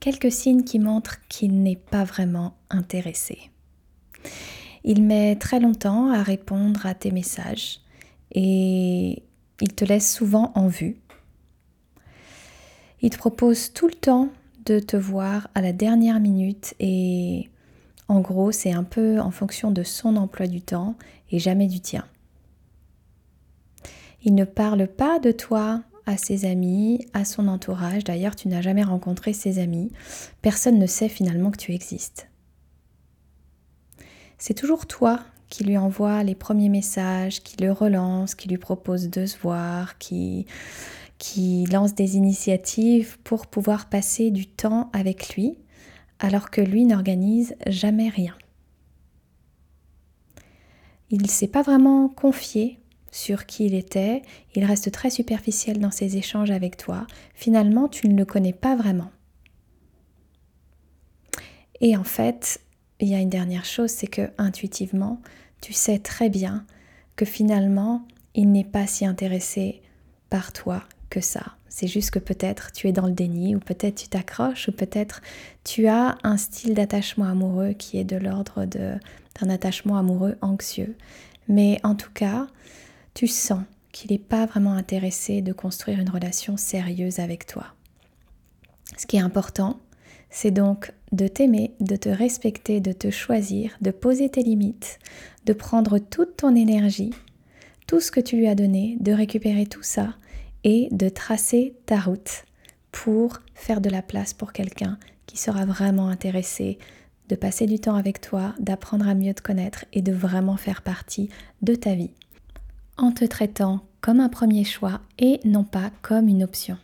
quelques signes qui montrent qu'il n'est pas vraiment intéressé. Il met très longtemps à répondre à tes messages et il te laisse souvent en vue. Il te propose tout le temps de te voir à la dernière minute et en gros c'est un peu en fonction de son emploi du temps et jamais du tien. Il ne parle pas de toi à ses amis, à son entourage. D'ailleurs, tu n'as jamais rencontré ses amis. Personne ne sait finalement que tu existes. C'est toujours toi qui lui envoie les premiers messages, qui le relance, qui lui propose de se voir, qui, qui lance des initiatives pour pouvoir passer du temps avec lui, alors que lui n'organise jamais rien. Il ne s'est pas vraiment confié sur qui il était, il reste très superficiel dans ses échanges avec toi. Finalement, tu ne le connais pas vraiment. Et en fait, il y a une dernière chose, c'est que intuitivement, tu sais très bien que finalement, il n'est pas si intéressé par toi que ça. C'est juste que peut-être tu es dans le déni, ou peut-être tu t'accroches, ou peut-être tu as un style d'attachement amoureux qui est de l'ordre d'un attachement amoureux anxieux. Mais en tout cas, tu sens qu'il n'est pas vraiment intéressé de construire une relation sérieuse avec toi. Ce qui est important, c'est donc de t'aimer, de te respecter, de te choisir, de poser tes limites, de prendre toute ton énergie, tout ce que tu lui as donné, de récupérer tout ça et de tracer ta route pour faire de la place pour quelqu'un qui sera vraiment intéressé de passer du temps avec toi, d'apprendre à mieux te connaître et de vraiment faire partie de ta vie en te traitant comme un premier choix et non pas comme une option.